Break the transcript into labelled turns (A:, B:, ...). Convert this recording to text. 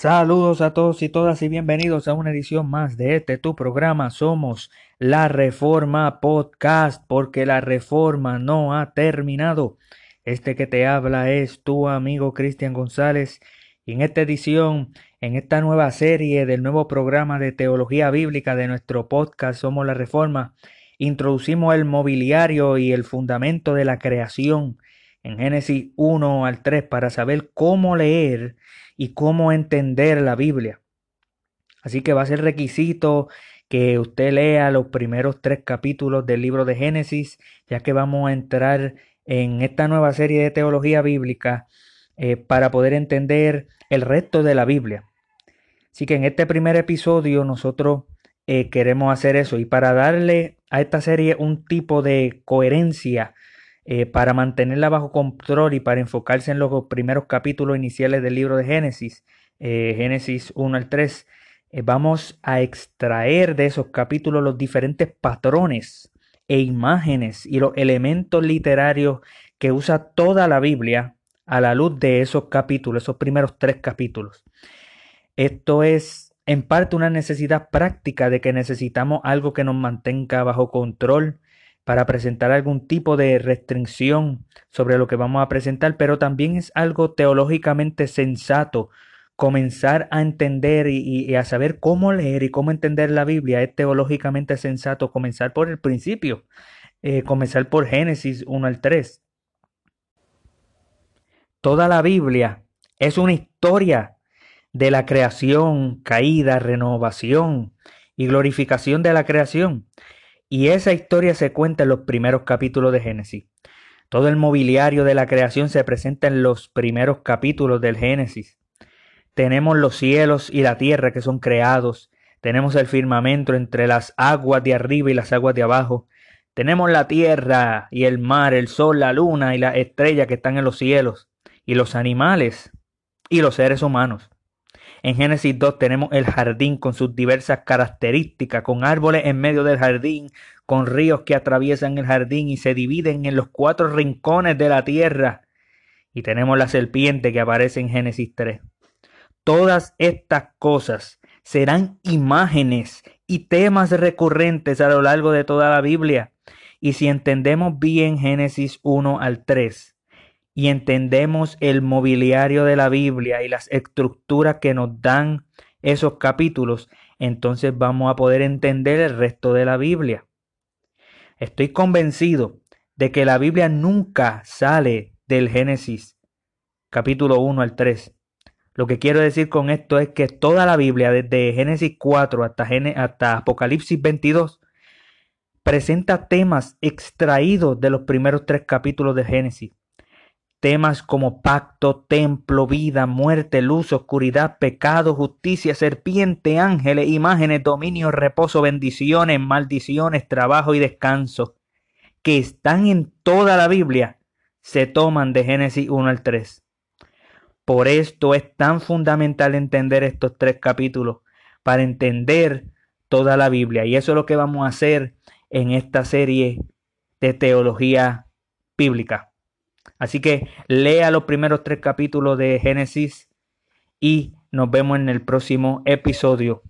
A: Saludos a todos y todas y bienvenidos a una edición más de este tu programa. Somos La Reforma Podcast porque la reforma no ha terminado. Este que te habla es tu amigo Cristian González y en esta edición, en esta nueva serie del nuevo programa de teología bíblica de nuestro podcast Somos la Reforma, introducimos el mobiliario y el fundamento de la creación en Génesis 1 al 3 para saber cómo leer y cómo entender la Biblia. Así que va a ser requisito que usted lea los primeros tres capítulos del libro de Génesis, ya que vamos a entrar en esta nueva serie de teología bíblica eh, para poder entender el resto de la Biblia. Así que en este primer episodio nosotros eh, queremos hacer eso y para darle a esta serie un tipo de coherencia eh, para mantenerla bajo control y para enfocarse en los primeros capítulos iniciales del libro de Génesis, eh, Génesis 1 al 3, eh, vamos a extraer de esos capítulos los diferentes patrones e imágenes y los elementos literarios que usa toda la Biblia a la luz de esos capítulos, esos primeros tres capítulos. Esto es en parte una necesidad práctica de que necesitamos algo que nos mantenga bajo control, para presentar algún tipo de restricción sobre lo que vamos a presentar, pero también es algo teológicamente sensato comenzar a entender y, a saber cómo leer y cómo entender la Biblia. Es teológicamente sensato comenzar por el principio, eh, comenzar por Génesis 1 al 3. Toda la Biblia es una historia de la creación, caída, renovación y glorificación de la creación. Y esa historia se cuenta en los primeros capítulos de Génesis. Todo el mobiliario de la creación se presenta en los primeros capítulos del Génesis. Tenemos los cielos y la tierra que son creados. Tenemos el firmamento entre las aguas de arriba y las aguas de abajo. Tenemos la tierra y el mar, el sol, la luna y la estrella que están en los cielos. Y los animales y los seres humanos. En Génesis 2 tenemos el jardín con sus diversas características, con árboles en medio del jardín, con ríos que atraviesan el jardín y se dividen en los cuatro rincones de la tierra. Y tenemos la serpiente que aparece en Génesis 3. Todas estas cosas serán imágenes y temas recurrentes a lo largo de toda la Biblia. Y si entendemos bien Génesis 1 al 3, y entendemos el mobiliario de la Biblia y las estructuras que nos dan esos capítulos, entonces vamos a poder entender el resto de la Biblia. Estoy convencido de que la Biblia nunca sale del Génesis capítulo 1 al 3. Lo que quiero decir con esto es que toda la Biblia, desde Génesis 4 hasta, hasta Apocalipsis 22, presenta temas extraídos de los primeros tres capítulos de Génesis. Temas como pacto, templo, vida, muerte, luz, oscuridad, pecado, justicia, serpiente, ángeles, imágenes, dominio, reposo, bendiciones, maldiciones, trabajo y descanso, que están en toda la Biblia, se toman de Génesis 1 al 3. Por esto es tan fundamental entender estos tres capítulos, para entender toda la Biblia. Y eso es lo que vamos a hacer en esta serie de teología bíblica. Así que lea los primeros tres capítulos de Génesis y nos vemos en el próximo episodio.